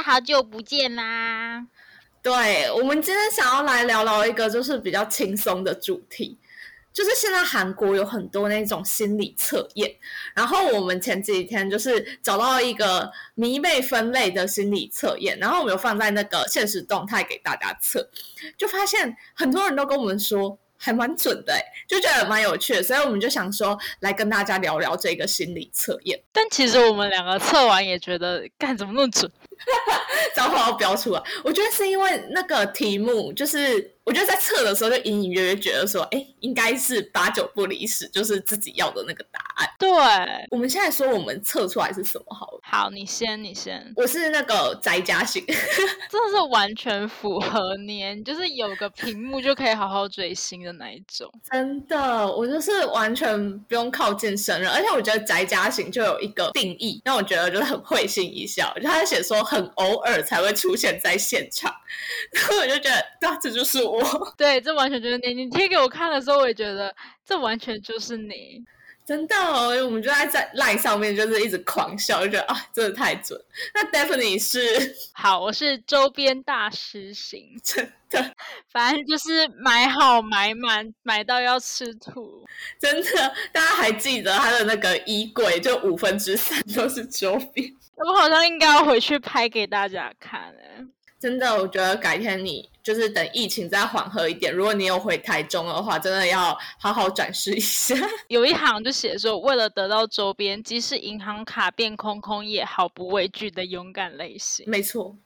家好久不见啦！对我们今天想要来聊聊一个就是比较轻松的主题，就是现在韩国有很多那种心理测验，然后我们前几天就是找到一个迷妹分类的心理测验，然后我们有放在那个现实动态给大家测，就发现很多人都跟我们说。还蛮准的，就觉得蛮有趣的，所以我们就想说来跟大家聊聊这个心理测验。但其实我们两个测完也觉得，干怎么那么准？早好要标出来。我觉得是因为那个题目，就是我觉得在测的时候就隐隐约约觉得说，哎，应该是八九不离十，就是自己要的那个答案。对，我们现在说我们测出来是什么好了。好，你先，你先。我是那个宅家型，真的是完全符合你，就是有个屏幕就可以好好追星的那一种。真的，我就是完全不用靠近生人，而且我觉得宅家型就有一个定义，让我觉得就是很会心一笑。就他写说。很偶尔才会出现在现场，然后我就觉得，对，这就是我。对，这完全就是你。你贴给我看的时候，我也觉得这完全就是你。真的，哦我们就在在 line 上面就是一直狂笑，就觉得啊，真的太准。那 Definitely 是好，我是周边大师型，真的，反正就是买好买满，买到要吃土。真的，大家还记得他的那个衣柜，就五分之三都是周边。我好像应该要回去拍给大家看诶，真的，我觉得改天你就是等疫情再缓和一点，如果你有回台中的话，真的要好好展示一下。有一行就写说，为了得到周边，即使银行卡变空空，也毫不畏惧的勇敢类型。没错。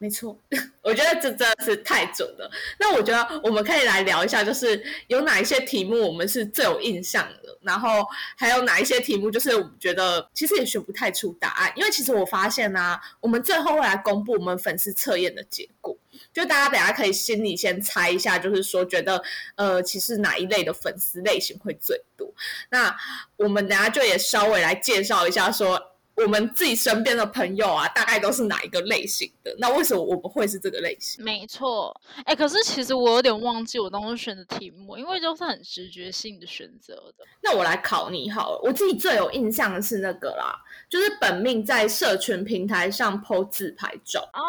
没错，我觉得这真的是太准了。那我觉得我们可以来聊一下，就是有哪一些题目我们是最有印象的，然后还有哪一些题目就是我觉得其实也选不太出答案。因为其实我发现呢，我们最后会来公布我们粉丝测验的结果，就大家等下可以心里先猜一下，就是说觉得呃，其实哪一类的粉丝类型会最多。那我们等下就也稍微来介绍一下说。我们自己身边的朋友啊，大概都是哪一个类型的？那为什么我们会是这个类型？没错，哎，可是其实我有点忘记我当时选的题目，因为都是很直觉性的选择的。那我来考你好了，我自己最有印象的是那个啦，就是本命在社群平台上 po 自拍照哦。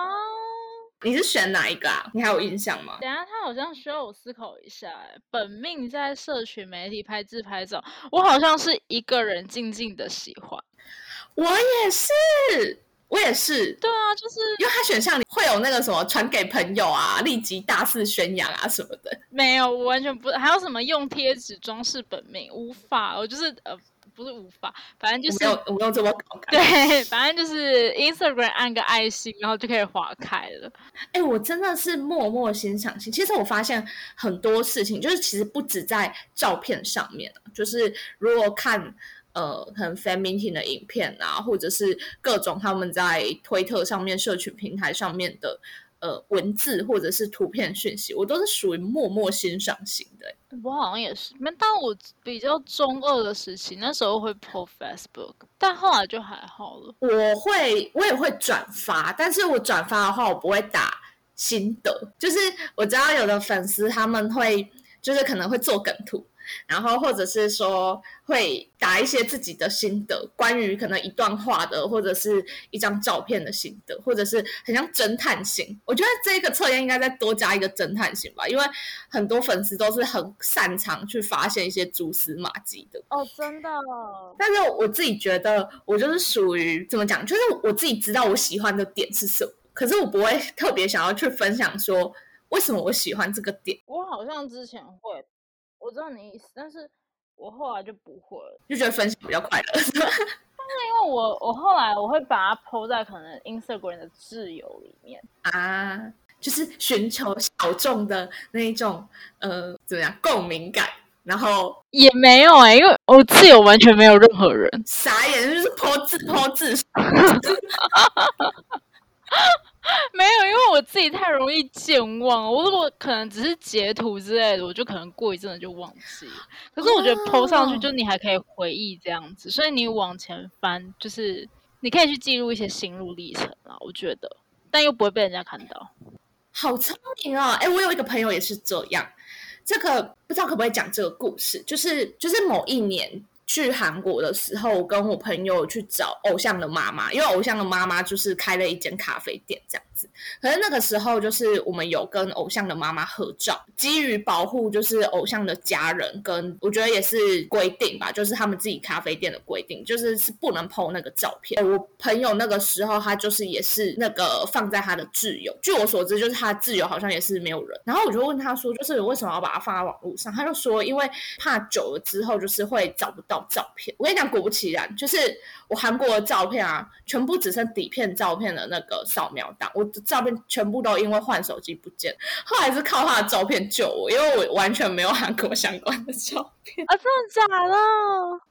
你是选哪一个啊？你还有印象吗？等下，他好像需要我思考一下。哎，本命在社群媒体拍自拍照，我好像是一个人静静的喜欢。我也是，我也是。对啊，就是因为他选项里会有那个什么传给朋友啊，立即大肆宣扬啊什么的。没有，我完全不。还有什么用贴纸装饰本命？无法，我就是呃，不是无法，反正就是没有，没有这么搞。对，反正就是 Instagram 按个爱心，然后就可以划开了。哎，我真的是默默欣赏心。其实我发现很多事情，就是其实不止在照片上面，就是如果看。呃，可能 fan meeting 的影片啊，或者是各种他们在推特上面、社群平台上面的呃文字或者是图片讯息，我都是属于默默欣赏型的。我好像也是，但我比较中二的时期，那时候会 po Facebook，但后来就还好了。我会，我也会转发，但是我转发的话，我不会打心得。就是我知道有的粉丝他们会，就是可能会做梗图。然后或者是说会打一些自己的心得，关于可能一段话的，或者是一张照片的心得，或者是很像侦探型。我觉得这个测验应该再多加一个侦探型吧，因为很多粉丝都是很擅长去发现一些蛛丝马迹的。哦，真的。但是我自己觉得，我就是属于怎么讲，就是我自己知道我喜欢的点是什么，可是我不会特别想要去分享说为什么我喜欢这个点。我好像之前会。我知道你意思，但是我后来就不会了，就觉得分享比较快乐。但是因为我我后来我会把它抛在可能 Instagram 的自由里面啊，就是寻求小众的那一种呃怎么样共鸣感，然后也没有哎，因为我自由完全没有任何人，傻眼就是抛字抛字。没有，因为我自己太容易健忘。我如果可能只是截图之类的，我就可能过一阵子就忘记了。可是我觉得 PO 上去，就你还可以回忆这样子，所以你往前翻，就是你可以去记录一些心路历程啊。我觉得，但又不会被人家看到。好聪明哦！哎，我有一个朋友也是这样。这个不知道可不可以讲这个故事，就是就是某一年。去韩国的时候，我跟我朋友去找偶像的妈妈，因为偶像的妈妈就是开了一间咖啡店这样。可是那个时候，就是我们有跟偶像的妈妈合照，基于保护就是偶像的家人，跟我觉得也是规定吧，就是他们自己咖啡店的规定，就是是不能 PO 那个照片。我朋友那个时候他就是也是那个放在他的挚友，据我所知，就是他挚友好像也是没有人。然后我就问他说，就是为什么要把它放在网络上？他就说，因为怕久了之后就是会找不到照片。我跟你讲，果不其然，就是我韩国的照片啊，全部只剩底片照片的那个扫描档，我的照片全部都因为换手机不见，后来是靠他的照片救我，因为我完全没有韩国相关的照片啊，真的假的？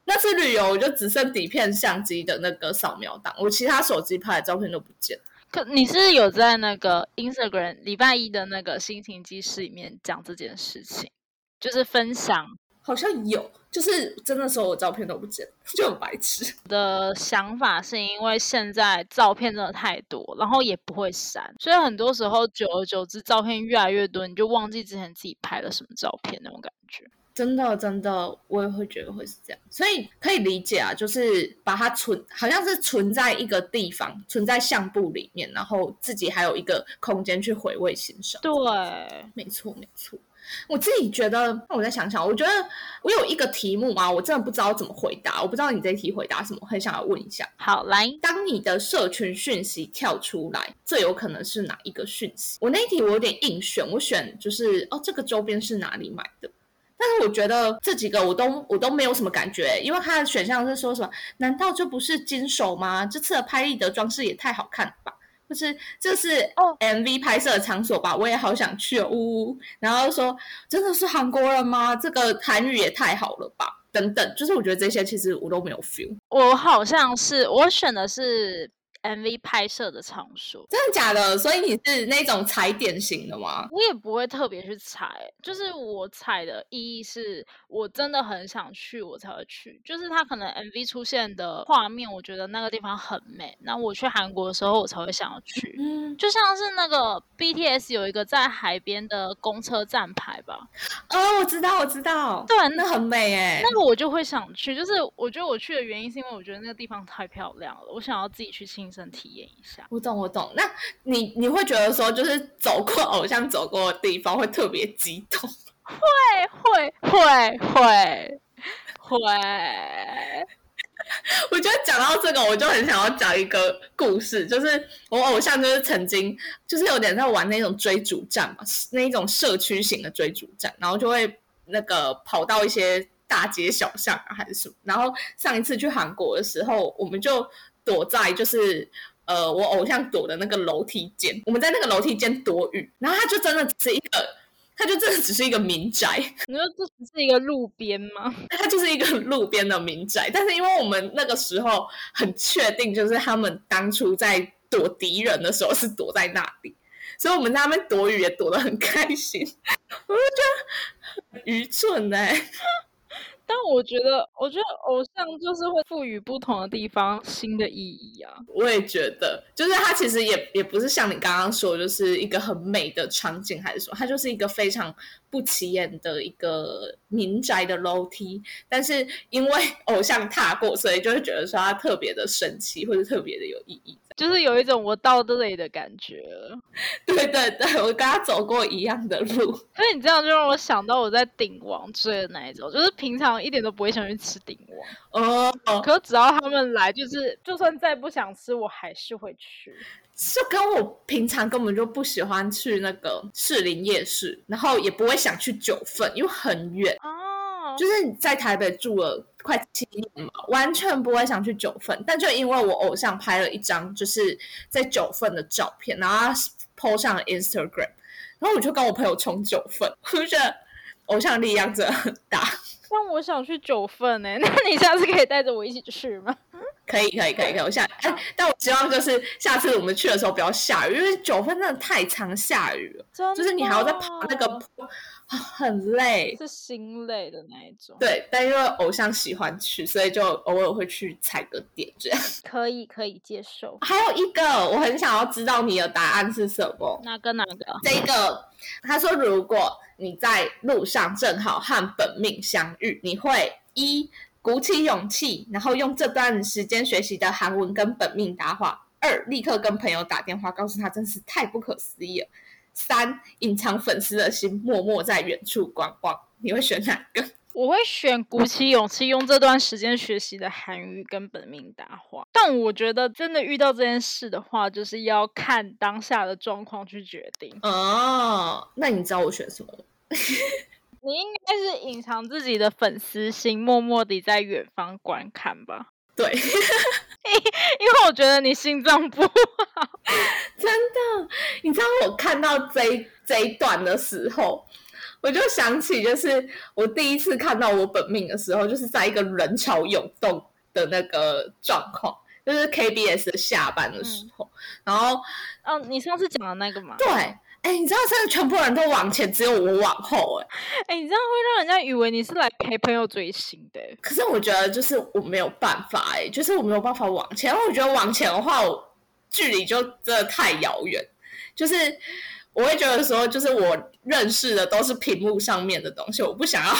那次旅游我就只剩底片相机的那个扫描档，我其他手机拍的照片都不见。可你是有在那个 Instagram 礼拜一的那个心情记事里面讲这件事情，就是分享。好像有，就是真的时候我照片都不见，就很白痴。的想法是因为现在照片真的太多，然后也不会删，所以很多时候久而久之，照片越来越多，你就忘记之前自己拍了什么照片那种感觉。真的，真的，我也会觉得会是这样，所以可以理解啊，就是把它存，好像是存在一个地方，存在相簿里面，然后自己还有一个空间去回味欣赏。对，没错，没错。我自己觉得，那我再想想，我觉得我有一个题目啊，我真的不知道怎么回答。我不知道你这一题回答什么，很想要问一下。好，来，当你的社群讯息跳出来，最有可能是哪一个讯息？我那一题我有点硬选，我选就是哦，这个周边是哪里买的？但是我觉得这几个我都我都没有什么感觉，因为它的选项是说什么？难道这不是金手吗？这次的拍立得装饰也太好看了吧！就是这是哦，MV 拍摄的场所吧，我也好想去哦，呜呜。然后说真的是韩国人吗？这个韩语也太好了吧，等等。就是我觉得这些其实我都没有 feel。我好像是我选的是。MV 拍摄的场所，真的假的？所以你是那种踩点型的吗？我也不会特别去踩，就是我踩的意义是我真的很想去，我才会去。就是他可能 MV 出现的画面，我觉得那个地方很美，那我去韩国的时候，我才会想要去。嗯，就像是那个 BTS 有一个在海边的公车站牌吧？哦，我知道，我知道，对，那很美哎，那个我就会想去。就是我觉得我去的原因是因为我觉得那个地方太漂亮了，我想要自己去亲。身体验一下，我懂我懂。那你你会觉得说，就是走过 偶像走过的地方会特别激动？会会会会会。我觉得讲到这个，我就很想要讲一个故事，就是我偶像就是曾经就是有点在玩那种追逐战嘛，那一种社区型的追逐战，然后就会那个跑到一些大街小巷啊，还是什么。然后上一次去韩国的时候，我们就。躲在就是呃，我偶像躲的那个楼梯间，我们在那个楼梯间躲雨，然后他就真的只是一个，他就真的只是一个民宅。你说这只是一个路边吗？他就是一个路边的民宅，但是因为我们那个时候很确定，就是他们当初在躲敌人的时候是躲在那里，所以我们在那边躲雨也躲得很开心。我就觉得愚蠢哎。但我觉得，我觉得偶像就是会赋予不同的地方新的意义啊。我也觉得，就是它其实也也不是像你刚刚说，就是一个很美的场景，还是说它就是一个非常不起眼的一个民宅的楼梯。但是因为偶像踏过，所以就会觉得说它特别的神奇，或者特别的有意义。就是有一种我到这里的感觉，对对对，我跟他走过一样的路。所以你这样就让我想到我在鼎王追的那一种，就是平常一点都不会想去吃鼎王哦，可只要他们来，就是就算再不想吃，我还是会去。就跟我平常根本就不喜欢去那个士林夜市，然后也不会想去九份，因为很远哦。就是你在台北住了。快七年嘛，完全不会想去九份，但就因为我偶像拍了一张就是在九份的照片，然后他 po 上了 Instagram，然后我就跟我朋友冲九份，我就觉得偶像力量真的很大。但我想去九份呢，那你下次可以带着我一起去吗？可以，可以，可以，可以。我下哎，但我希望就是下次我们去的时候不要下雨，因为九份真的太常下雨了，就是你还要再爬那个坡。很累，是心累的那一种。对，但因为偶像喜欢去，所以就偶尔会去踩个点，这样可以可以接受。还有一个，我很想要知道你的答案是什么？哪个哪个？这个，他说，如果你在路上正好和本命相遇，你会一。鼓起勇气，然后用这段时间学习的韩文跟本命搭话；二，立刻跟朋友打电话告诉他，真是太不可思议了；三，隐藏粉丝的心，默默在远处观望。你会选哪个？我会选鼓起勇气，用这段时间学习的韩语跟本命搭话。但我觉得真的遇到这件事的话，就是要看当下的状况去决定。哦，那你知道我选什么吗？你应该是隐藏自己的粉丝心，默默地在远方观看吧。对，因为我觉得你心脏不好，真的。你知道我看到这这一段的时候。我就想起，就是我第一次看到我本命的时候，就是在一个人潮涌动的那个状况，就是 KBS 下班的时候。然后，哦，你上次讲的那个吗？对，哎，你知道，现在全部人都往前，只有我往后，哎，哎，你这样会让人家以为你是来陪朋友追星的。可是我觉得，就是我没有办法，哎，就是我没有办法往前。我觉得往前的话，我距离就真的太遥远，就是。我会觉得说，就是我认识的都是屏幕上面的东西，我不想要，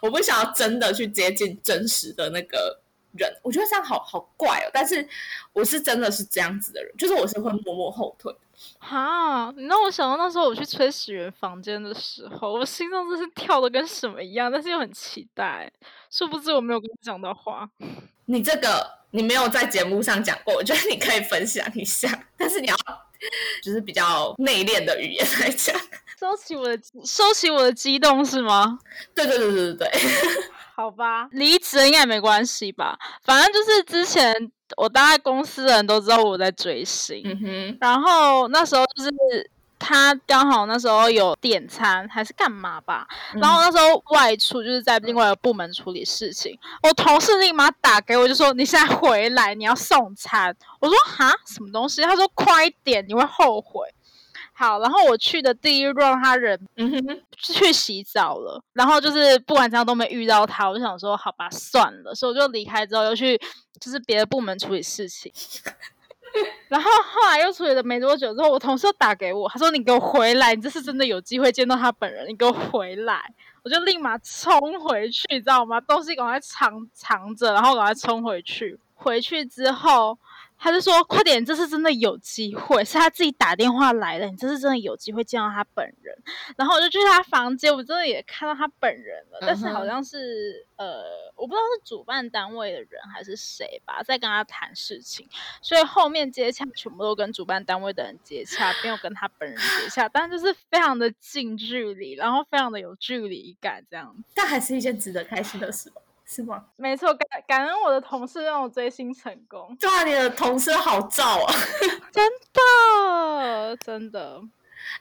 我不想要真的去接近真实的那个人。我觉得这样好好怪哦。但是我是真的是这样子的人，就是我是会默默后退。哈，你让我想到那时候我去崔始源房间的时候，我心脏真是跳的跟什么一样，但是又很期待。殊不知我没有跟你讲到话。你这个你没有在节目上讲过，我觉得你可以分享一下，但是你要。就是比较内敛的语言来讲，收起我的收起我的激动是吗？对对对对对对，好吧，离职应该没关系吧？反正就是之前我大概公司的人都知道我在追星，嗯哼，然后那时候就是。他刚好那时候有点餐还是干嘛吧，然后那时候外出就是在另外一个部门处理事情，我同事立马打给我就说你现在回来你要送餐，我说哈什么东西？他说快点你会后悔。好，然后我去的第一 round 他人嗯哼去洗澡了，然后就是不管怎样都没遇到他，我就想说好吧算了，所以我就离开之后又去就是别的部门处理事情。然后后来又处理了没多久之后，我同事又打给我，他说：“你给我回来，你这是真的有机会见到他本人，你给我回来。”我就立马冲回去，你知道吗？东西赶快藏藏着，然后赶快冲回去。回去之后。他就说：“快点，这次真的有机会，是他自己打电话来的。你这次真的有机会见到他本人。”然后我就去他房间，我真的也看到他本人了，但是好像是呃，我不知道是主办单位的人还是谁吧，在跟他谈事情。所以后面接洽全部都跟主办单位的人接洽，没有跟他本人接洽。但就是非常的近距离，然后非常的有距离感，这样。但还是一件值得开心的事。是吗？没错，感感恩我的同事让我追星成功。对啊，你的同事好照啊！真的，真的。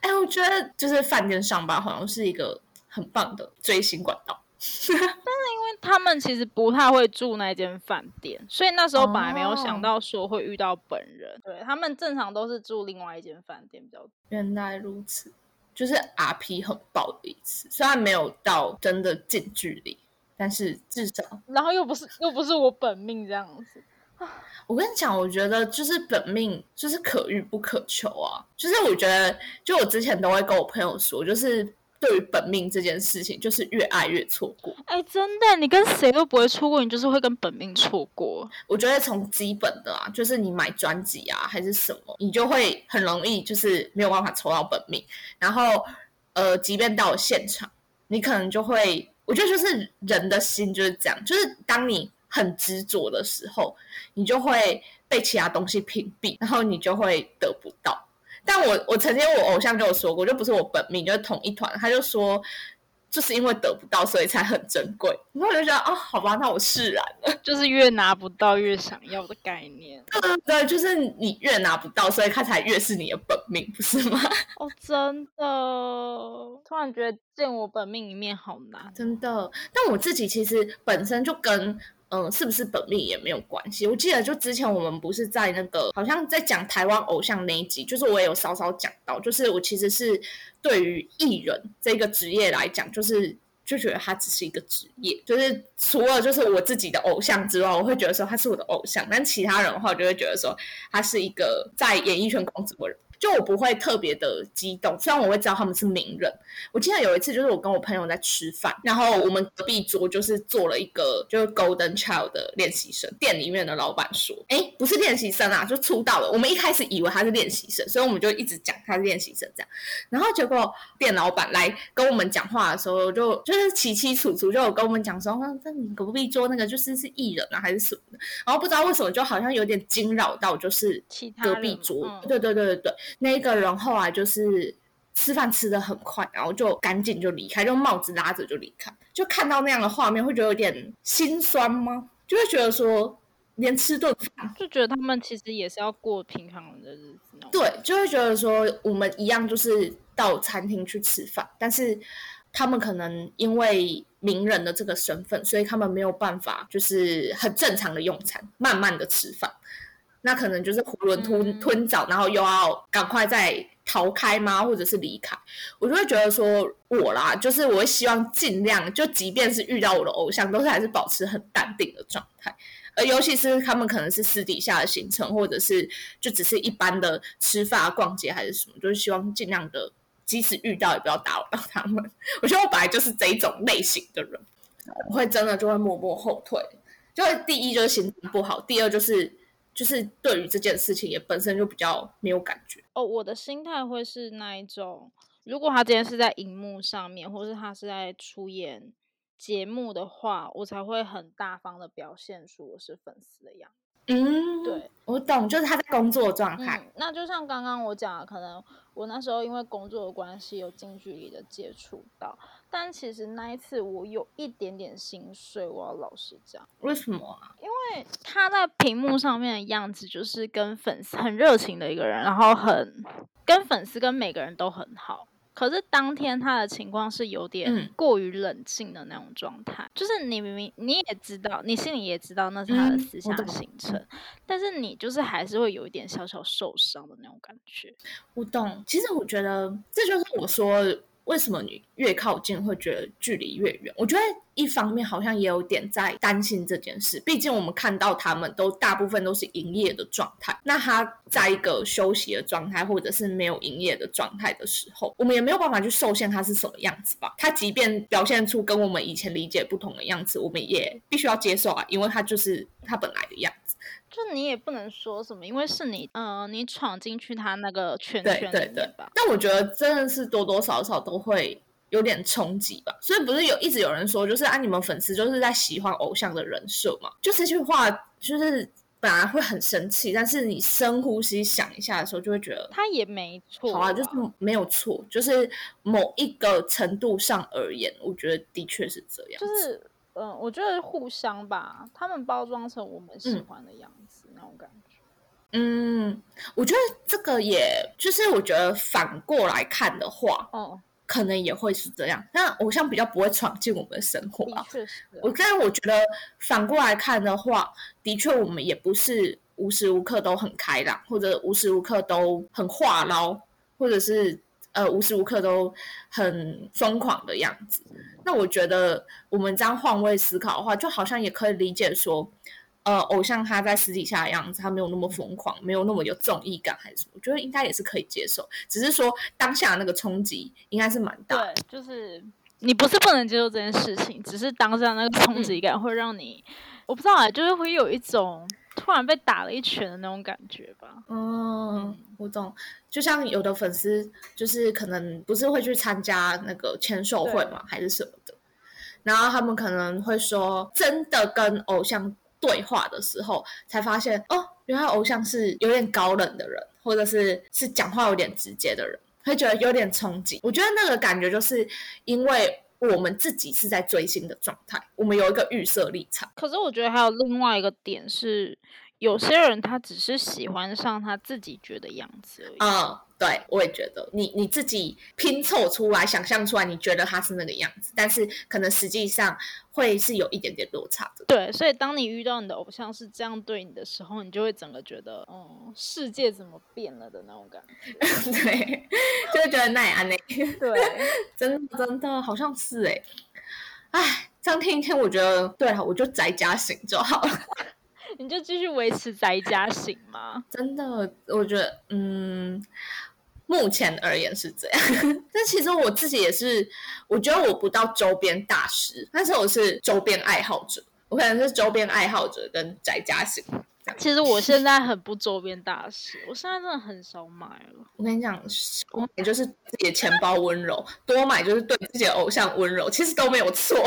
哎，我觉得就是饭店上班好像是一个很棒的追星管道。但是因为他们其实不太会住那间饭店，所以那时候本来没有想到说会遇到本人。对他们正常都是住另外一间饭店比较。原来如此，就是 RP 很爆的一次，虽然没有到真的近距离。但是至少，然后又不是又不是我本命这样子 我跟你讲，我觉得就是本命就是可遇不可求啊。就是我觉得，就我之前都会跟我朋友说，就是对于本命这件事情，就是越爱越错过。哎，真的，你跟谁都不会错过，你就是会跟本命错过。我觉得从基本的啊，就是你买专辑啊还是什么，你就会很容易就是没有办法抽到本命。然后呃，即便到了现场，你可能就会。我觉得就是人的心就是这样，就是当你很执着的时候，你就会被其他东西屏蔽，然后你就会得不到。但我我曾经我偶像跟我说过，就不是我本命，就是同一团，他就说。就是因为得不到，所以才很珍贵。然后我就觉得，啊，好吧，那我释然了。就是越拿不到越想要的概念。对，就是你越拿不到，所以它才越是你的本命，不是吗？哦，真的，突然觉得见我本命一面好难，真的。但我自己其实本身就跟。嗯，是不是本命也没有关系。我记得就之前我们不是在那个好像在讲台湾偶像那一集，就是我也有稍稍讲到，就是我其实是对于艺人这个职业来讲，就是就觉得他只是一个职业，就是除了就是我自己的偶像之外，我会觉得说他是我的偶像，但其他人的话，我就会觉得说他是一个在演艺圈工作的人。就我不会特别的激动。虽然我会知道他们是名人，我记得有一次就是我跟我朋友在吃饭，然后我们隔壁桌就是做了一个就是 Golden Child 的练习生，店里面的老板说，哎，不是练习生啊，就出道了。我们一开始以为他是练习生，所以我们就一直讲他是练习生这样。然后结果店老板来跟我们讲话的时候，就就是起起楚楚，就有跟我们讲说，那你隔壁桌那个就是是艺人啊，还是什么的。然后不知道为什么，就好像有点惊扰到，就是隔壁桌，对对对对对，那一个人后来就是吃饭吃的很快，然后就赶紧就离开，就帽子拉着就离开。就看到那样的画面，会觉得有点心酸吗？就会觉得说，连吃顿饭，就觉得他们其实也是要过平常的日子。对，就会觉得说，我们一样就是到餐厅去吃饭，但是他们可能因为名人的这个身份，所以他们没有办法就是很正常的用餐，慢慢的吃饭。那可能就是囫囵吞吞枣，然后又要赶快再逃开吗？或者是离开？我就会觉得说，我啦，就是我会希望尽量，就即便是遇到我的偶像，都是还是保持很淡定的状态。而尤其是他们可能是私底下的行程，或者是就只是一般的吃饭、逛街还是什么，就是希望尽量的，即使遇到也不要打扰到他们。我觉得我本来就是这一种类型的人，我会真的就会默默后退。就会第一就是心情不好，第二就是就是对于这件事情也本身就比较没有感觉。哦，我的心态会是那一种，如果他今天是在荧幕上面，或是他是在出演。节目的话，我才会很大方的表现出我是粉丝的样子。嗯，对，我懂，就是他在工作状态。那就像刚刚我讲的，可能我那时候因为工作的关系有近距离的接触到，但其实那一次我有一点点心碎，我要老实讲。为什么啊？因为他在屏幕上面的样子就是跟粉丝很热情的一个人，然后很跟粉丝跟每个人都很好。可是当天他的情况是有点过于冷静的那种状态，就是你明明你也知道，你心里也知道那是他的私下行程，但是你就是还是会有一点小小受伤的那种感觉。我懂，其实我觉得这就是我说。为什么你越靠近会觉得距离越远？我觉得一方面好像也有点在担心这件事，毕竟我们看到他们都大部分都是营业的状态，那他在一个休息的状态或者是没有营业的状态的时候，我们也没有办法去受限他是什么样子吧？他即便表现出跟我们以前理解不同的样子，我们也必须要接受啊，因为他就是他本来的样子。就你也不能说什么，因为是你，呃，你闯进去他那个圈圈里面吧。但我觉得真的是多多少少都会有点冲击吧。所以不是有一直有人说，就是啊，你们粉丝就是在喜欢偶像的人设嘛？就这句话，就是本来会很生气，但是你深呼吸想一下的时候，就会觉得他也没错。好啊，就是没有错，就是某一个程度上而言，我觉得的确是这样。就是。嗯，我觉得互相吧，他们包装成我们喜欢的样子那种感觉。嗯，我觉得这个也就是我觉得反过来看的话，哦，可能也会是这样。那偶像比较不会闯进我们的生活啊。确实，我但是我觉得反过来看的话，的确我们也不是无时无刻都很开朗，或者无时无刻都很话唠，或者是。呃，无时无刻都很疯狂的样子。那我觉得，我们这样换位思考的话，就好像也可以理解说，呃，偶像他在私底下的样子，他没有那么疯狂，没有那么有综艺感，还是什么？我觉得应该也是可以接受。只是说当下那个冲击应该是蛮大。对，就是你不是不能接受这件事情，只是当下那个冲击感会让你，我不知道啊，就是会有一种。突然被打了一拳的那种感觉吧。嗯，我懂。就像有的粉丝，就是可能不是会去参加那个签售会嘛，还是什么的。然后他们可能会说，真的跟偶像对话的时候，才发现哦，原来偶像是有点高冷的人，或者是是讲话有点直接的人，会觉得有点冲击。我觉得那个感觉就是因为。我们自己是在追星的状态，我们有一个预设立场。可是我觉得还有另外一个点是，有些人他只是喜欢上他自己觉得样子而已。嗯，对，我也觉得，你你自己拼凑出来、想象出来，你觉得他是那个样子，但是可能实际上。会是有一点点落差的，对，所以当你遇到你的偶像是这样对你的时候，你就会整个觉得，哦，世界怎么变了的那种感觉，对，就会觉得奈安呢，对，真的真的好像是哎，哎，这样听一听，我觉得对了，我就宅家型就好了，你就继续维持宅家型吗？真的，我觉得，嗯，目前而言是这样。但其实我自己也是，我觉得我不到周边大师，但是我是周边爱好者。我可能是周边爱好者跟宅家型。其实我现在很不周边大师，我现在真的很少买了。我跟你讲，我买就是自己的钱包温柔，多买就是对自己的偶像温柔，其实都没有错。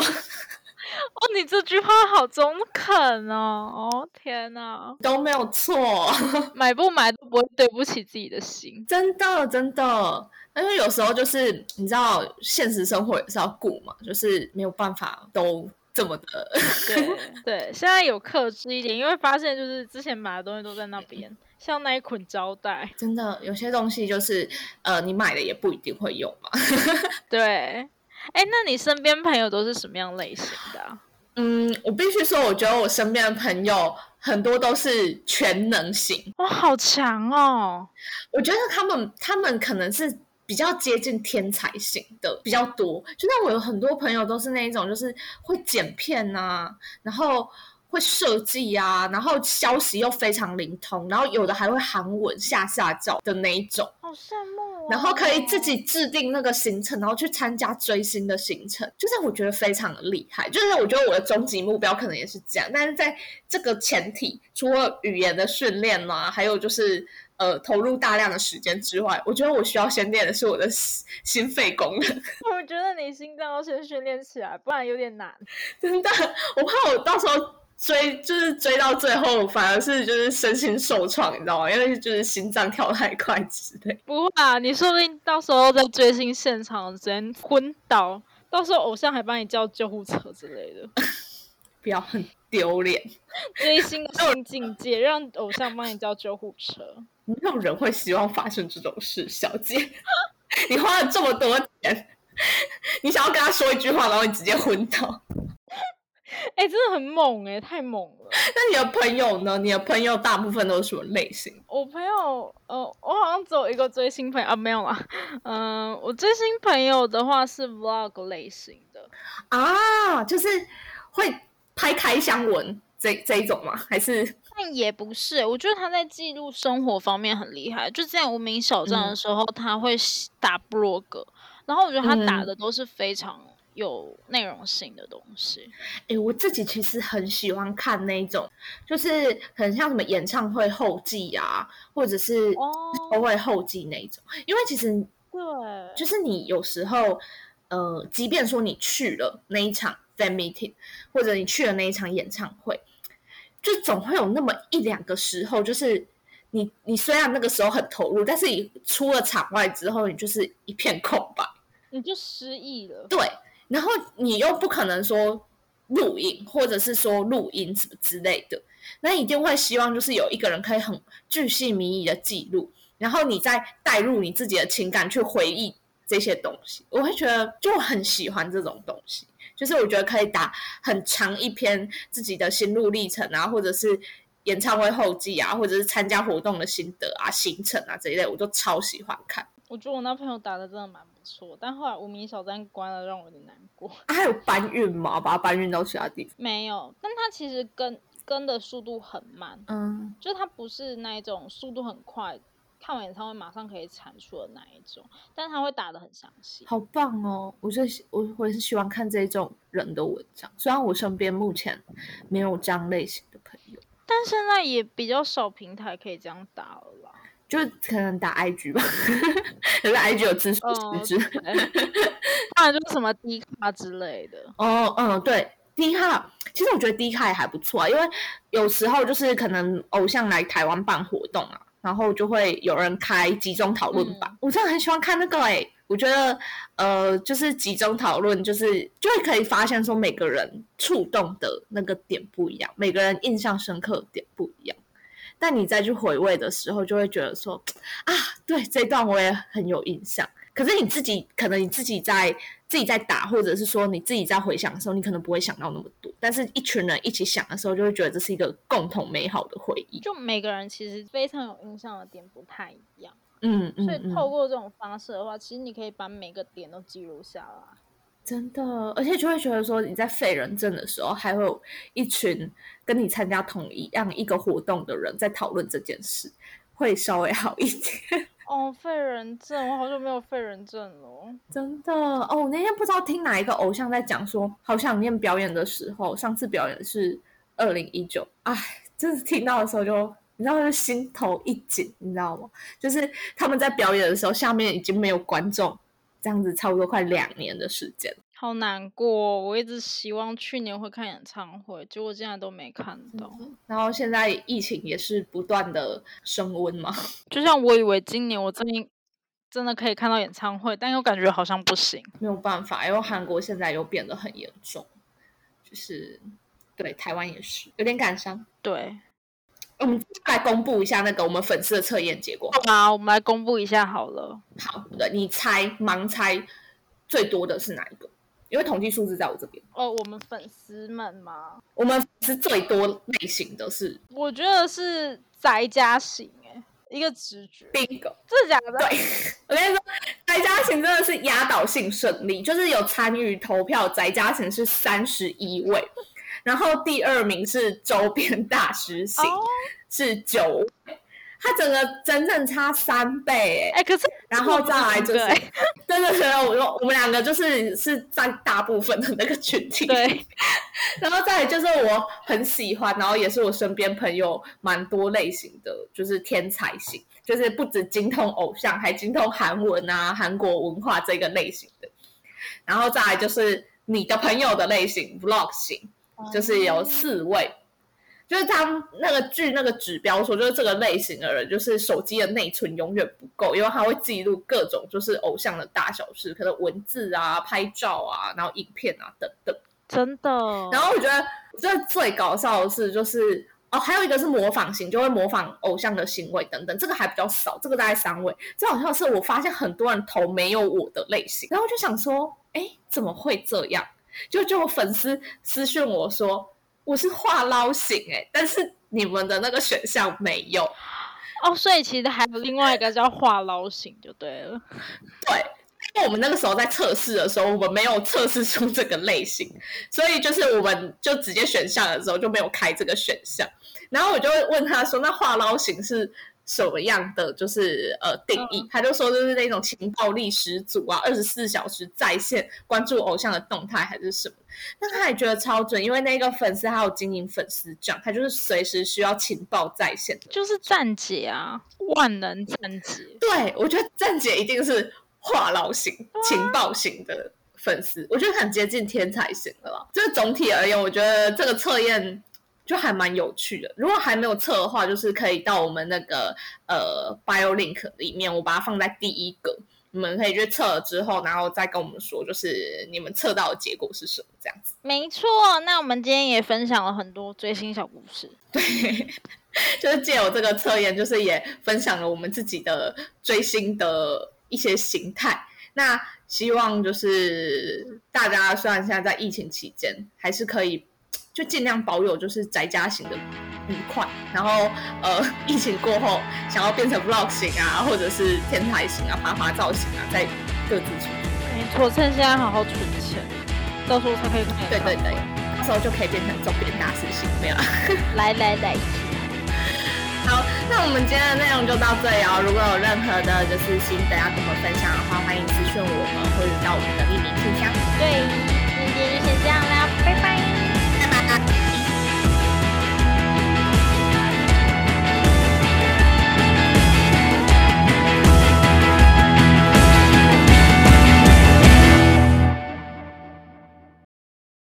哦，你这句话好中肯哦！哦，天哪，都没有错，买不买都不会对不起自己的心，真的真的。因为有时候就是你知道，现实生活也是要顾嘛，就是没有办法都。这么的，对对，现在有克制一点，因为发现就是之前买的东西都在那边，像那一捆胶带，真的有些东西就是呃，你买的也不一定会用嘛。对，哎，那你身边朋友都是什么样类型的？嗯，我必须说，我觉得我身边的朋友很多都是全能型，哇，好强哦！我觉得他们他们可能是。比较接近天才型的比较多，就像我有很多朋友都是那一种，就是会剪片啊，然后会设计啊，然后消息又非常灵通，然后有的还会韩文下下教的那一种，好羡慕。哦然后可以自己制定那个行程，然后去参加追星的行程，就是我觉得非常的厉害。就是我觉得我的终极目标可能也是这样，但是在这个前提，除了语言的训练嘛，还有就是。呃，投入大量的时间之外，我觉得我需要先练的是我的心肺功能。我觉得你心脏要先训练起来，不然有点难。真的，我怕我到时候追，就是追到最后，反而是就是身心受创，你知道吗？因为就是心脏跳太快之类。不会啊，你说不定到时候在追星现场直接昏倒，到时候偶像还帮你叫救护车之类的。不要很丢脸，追星的新境界，让偶像帮你叫救护车。没有人会希望发生这种事，小姐。你花了这么多钱，你想要跟他说一句话，然后你直接昏倒。哎，真的很猛哎，太猛了。那你的朋友呢？你的朋友大部分都是什么类型？我朋友，呃，我好像只有一个追星朋友啊，没有啦。嗯，我追星朋友的话是 vlog 类型的啊，就是会拍开箱文这这一种吗？还是？但也不是，我觉得他在记录生活方面很厉害。就在无名小站的时候，他会打 blog，然后我觉得他打的都是非常有内容性的东西。哎，我自己其实很喜欢看那种，就是很像什么演唱会后记啊，或者是都会后记那种。因为其实对，就是你有时候，呃，即便说你去了那一场 fan meeting，或者你去了那一场演唱会。就总会有那么一两个时候，就是你你虽然那个时候很投入，但是你出了场外之后，你就是一片空白，你就失忆了。对，然后你又不可能说录影，或者是说录音什么之类的，那一定会希望就是有一个人可以很巨细靡遗的记录，然后你再带入你自己的情感去回忆这些东西。我会觉得就很喜欢这种东西。就是我觉得可以打很长一篇自己的心路历程啊，或者是演唱会后记啊，或者是参加活动的心得啊、行程啊这一类，我都超喜欢看。我觉得我那朋友打的真的蛮错，但后来无名小站关了，让我有点难过。还有搬运吗？把它搬运到其他地方？没有，但他其实跟跟的速度很慢，嗯，就他不是那一种速度很快。看完演唱会马上可以产出的那一种，但他会打的很详细，好棒哦！我就我我也是喜欢看这种人的文章，虽然我身边目前没有这样类型的朋友，但现在也比较少平台可以这样打了啦，就可能打 IG 吧，可是 IG 有支持支持，当然就是什么 D 卡之类的。哦，嗯，对，D 卡，其实我觉得 D 卡也还不错啊，因为有时候就是可能偶像来台湾办活动啊。然后就会有人开集中讨论版，我真的很喜欢看那个哎，我觉得呃，就是集中讨论，就是就会可以发现说每个人触动的那个点不一样，每个人印象深刻点不一样。但你再去回味的时候，就会觉得说啊，对这段我也很有印象。可是你自己可能你自己在自己在打，或者是说你自己在回想的时候，你可能不会想到那么多。但是一群人一起想的时候，就会觉得这是一个共同美好的回忆。就每个人其实非常有印象的点不太一样，嗯嗯，所以透过这种方式的话，其实你可以把每个点都记录下来。真的，而且就会觉得说你在废人证的时候，还会有一群跟你参加同一样一个活动的人在讨论这件事。会稍微好一点。哦，废人证，我好久没有废人证了。真的哦，我那天不知道听哪一个偶像在讲说，好想念表演的时候，上次表演是二零一九，哎，真是听到的时候就，你知道就心头一紧，你知道吗？就是他们在表演的时候，下面已经没有观众，这样子差不多快两年的时间。好难过，我一直希望去年会看演唱会，结果现在都没看到。然后现在疫情也是不断的升温嘛，就像我以为今年我真真的可以看到演唱会，但又感觉好像不行，没有办法，因为韩国现在又变得很严重，就是对台湾也是有点感伤。对，我们来公布一下那个我们粉丝的测验结果。好，我们来公布一下好了。好的，你猜盲猜最多的是哪一个？因为统计数字在我这边哦，我们粉丝们吗？我们是最多类型的是，我觉得是宅家型哎，一个直觉，bingo，真的假的？对，我跟你说，宅家型真的是压倒性胜利，就是有参与投票，宅家型是三十一位，然后第二名是周边大师型，是九。它整个整整差三倍哎，可是。然后再来就是，对对对，我说我们两个就是是占大部分的那个群体，对，然后再来就是我很喜欢，然后也是我身边朋友蛮多类型的，就是天才型，就是不止精通偶像，还精通韩文啊、韩国文化这个类型的，然后再来就是你的朋友的类型，vlog 型，就是有四位。就是他们那个据那个指标说，就是这个类型的人，就是手机的内存永远不够，因为他会记录各种就是偶像的大小事，可能文字啊、拍照啊，然后影片啊等等。真的。然后我觉得这最搞笑的是，就是哦，还有一个是模仿型，就会模仿偶像的行为等等，这个还比较少，这个大概三位。这好像是，我发现很多人投没有我的类型，然后就想说，哎，怎么会这样？就就有粉丝私讯我说。我是话捞型哎，但是你们的那个选项没有哦，所以其实还有另外一个叫话捞型就对了。对，因为我们那个时候在测试的时候，我们没有测试出这个类型，所以就是我们就直接选项的时候就没有开这个选项。然后我就问他说：“那话捞型是？”什么样的就是呃定义？他就说就是那种情报力十足啊，二十四小时在线关注偶像的动态还是什么？但他也觉得超准，因为那个粉丝还有经营粉丝账，他就是随时需要情报在线的，就是站姐啊，万能站姐。对，我觉得站姐一定是话痨型、情报型的粉丝，我觉得很接近天才型的了。就是总体而言，我觉得这个测验。就还蛮有趣的。如果还没有测的话，就是可以到我们那个呃 Bio Link 里面，我把它放在第一个，你们可以去测了之后，然后再跟我们说，就是你们测到的结果是什么这样子。没错，那我们今天也分享了很多追星小故事。对，就是借由这个测验，就是也分享了我们自己的追星的一些形态。那希望就是大家虽然现在在疫情期间，还是可以。就尽量保有就是宅家型的愉快，然后呃，疫情过后想要变成 vlog 型啊，或者是天台型啊、爬爬造型啊，再各自出。没错，趁现在好好存钱，到时候才可以看。对对对，到时候就可以变成周边大师型，没有？来来来，好，那我们今天的内容就到这里哦。如果有任何的就是心得要跟我们分享的话，欢迎私讯我们，或者到我们的匿名信箱。对。